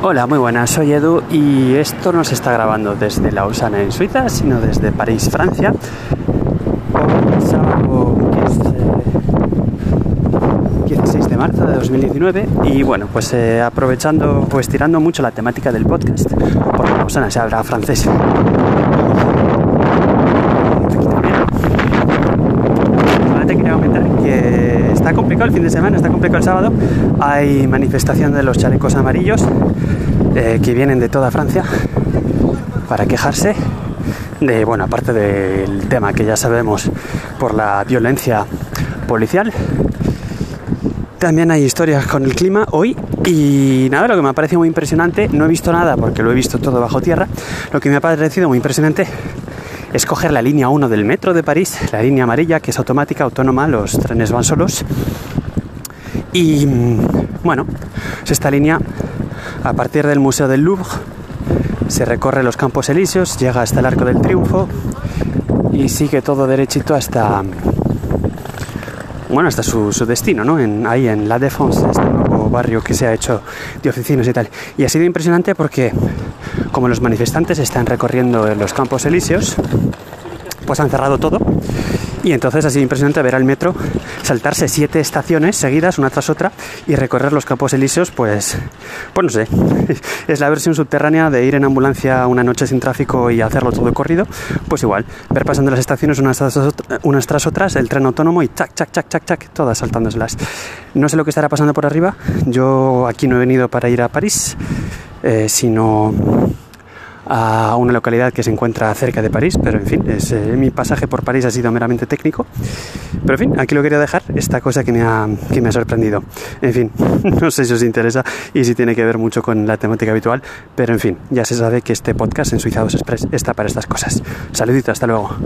Hola, muy buenas, soy Edu y esto no se está grabando desde Lausana en Suiza, sino desde París, Francia. Hoy sábado que es, eh, 16 de marzo de 2019 y bueno, pues eh, aprovechando, pues tirando mucho la temática del podcast, porque Lausana se habla francés. Aquí también. Solamente quería comentar que está complicado el fin de semana, está complicado el sábado. Hay manifestación de los chalecos amarillos eh, que vienen de toda Francia para quejarse de, bueno, aparte del tema que ya sabemos por la violencia policial. También hay historias con el clima hoy y nada, lo que me ha parecido muy impresionante, no he visto nada porque lo he visto todo bajo tierra, lo que me ha parecido muy impresionante es coger la línea 1 del metro de París, la línea amarilla, que es automática, autónoma, los trenes van solos. Y mm, bueno, pues esta línea, a partir del Museo del Louvre, se recorre los Campos Elíseos, llega hasta el Arco del Triunfo y sigue todo derechito hasta bueno, hasta su, su destino, ¿no? En, ahí en La Défense, este nuevo barrio que se ha hecho de oficinas y tal. Y ha sido impresionante porque como los manifestantes están recorriendo los Campos Elíseos, pues han cerrado todo. Y entonces ha sido impresionante ver al metro saltarse siete estaciones seguidas, una tras otra, y recorrer los Campos Elíseos, pues, pues no sé, es la versión subterránea de ir en ambulancia una noche sin tráfico y hacerlo todo corrido, pues igual, ver pasando las estaciones unas tras, otra- unas tras otras, el tren autónomo y chac, chac, chac, chac, chac, todas saltándoselas. No sé lo que estará pasando por arriba, yo aquí no he venido para ir a París, eh, sino a una localidad que se encuentra cerca de París, pero en fin, es, eh, mi pasaje por París ha sido meramente técnico. Pero en fin, aquí lo quería dejar, esta cosa que me ha, que me ha sorprendido. En fin, no sé si os interesa y si tiene que ver mucho con la temática habitual, pero en fin, ya se sabe que este podcast en Suiza 2 Express está para estas cosas. Saludito, hasta luego.